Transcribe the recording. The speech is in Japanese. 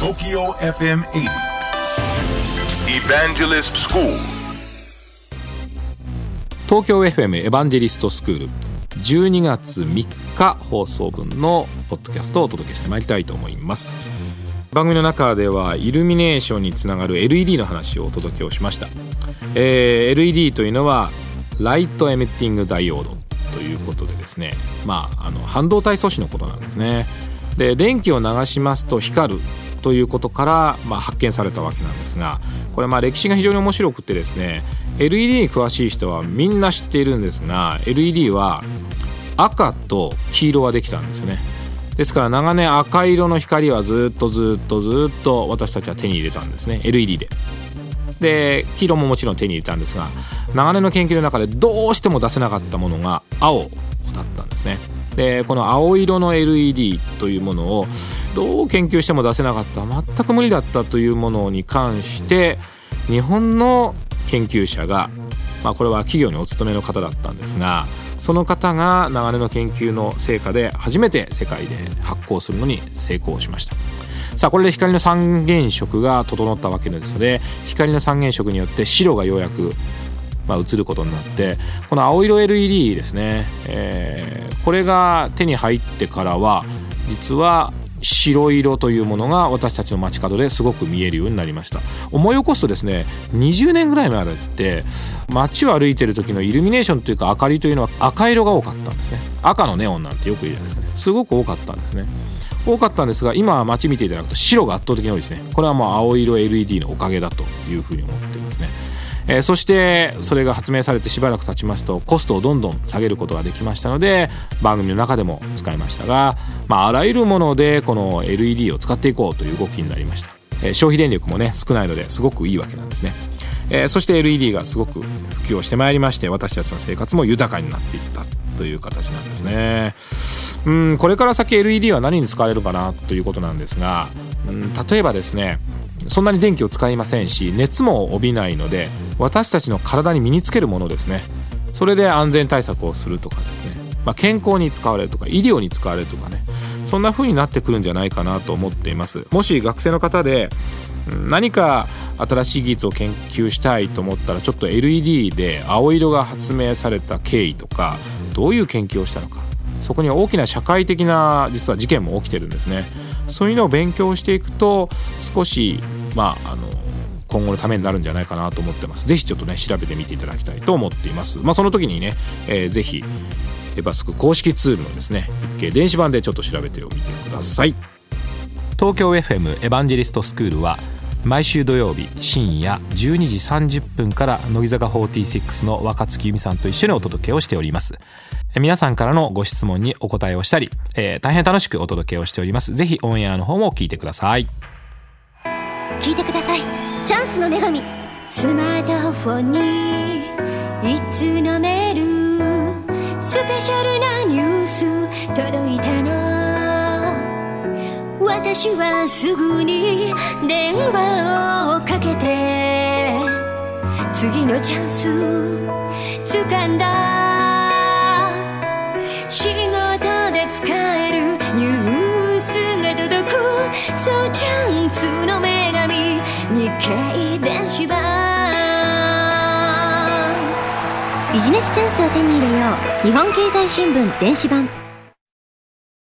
TOKYO FM 80 Evangelist School. 東京 FM エヴァンジェリストスクール12月3日放送分のポッドキャストをお届けしてまいりたいと思います。番組の中ではイルミネーションにつながる LED の話をお届けをしました、えー、LED というのはライトエミッティングダイオードということでですね。まああの半導体素子のことなんですね。で電気を流しますと光るということから、まあ、発見されたわけなんですがこれまあ歴史が非常に面白くてですね LED に詳しい人はみんな知っているんですが LED は赤と黄色ができたんですね。ですから長年赤色の光はずっとずっとずっと私たちは手に入れたんですね LED で。で黄色ももちろん手に入れたんですが長年の研究の中でどうしても出せなかったものが青だったんですね。でこの青色の LED というものをどう研究しても出せなかった全く無理だったというものに関して日本の研究者が、まあ、これは企業にお勤めの方だったんですがその方が長年の研究の成果で初めて世界で発光するのに成功しました。さあこれで光の三原色が整ったわけですので光の三原色によって白がようやくまあ、映ることになってこの青色 LED ですね、えー、これが手に入ってからは実は白色というものが私たちの街角ですごく見えるようになりました。思い起こすとですね20年ぐらい前って街を歩いてる時のイルミネーションというか明かりというのは赤色が多かったんですね。赤のネオンなんてよく言うじゃないですかね。すごく多かったんですね。多かったんですが今は街見ていただくと白が圧倒的に多いですね。これはもう青色 LED のおかげだというふうに思ってますね。えー、そしてそれが発明されてしばらく経ちますとコストをどんどん下げることができましたので番組の中でも使いましたが、まあ、あらゆるものでこの LED を使っていこうという動きになりました、えー、消費電力もね少ないのですごくいいわけなんですね、えー、そして LED がすごく普及をしてまいりまして私たちの生活も豊かになっていったという形なんですね。うんこれから先 LED は何に使われるかなということなんですがうん例えばですねそんなに電気を使いませんし熱も帯びないので私たちの体に身につけるものですね。それで安全対策をするとかですね、まあ、健康に使われるとか医療に使われるとかね。そんな風になってくるんじゃないかなと思っています。もし学生の方で何か新しい技術を研究したいと思ったらちょっと LED で青色が発明された経緯とかどういう研究をしたのか。そこには大きな社会的な実は事件も起きてるんですね。そういうのを勉強していくと少しまああの今後のためになるんじゃないかなと思ってます。ぜひちょっとね調べてみていただきたいと思っています。まあその時にね、えー、ぜひエバスク公式ツールのですね日経電子版でちょっと調べてみてください。東京 FM エヴァンジェリストスクールは毎週土曜日深夜12時30分から乃木坂46の若月由美さんと一緒にお届けをしております。皆さんからのご質問にお答えをしたり、えー、大変楽しくお届けをしております。ぜひオンエアの方も聞いてください。聞いてくださいチャンスの女神。スマートフォンにいつのメールスペシャルなニュース届いたの？私はすぐに電話をかけて次のチャンス掴んだ。ビジネスチャンスを手に入れよう。日本経済新聞電子版。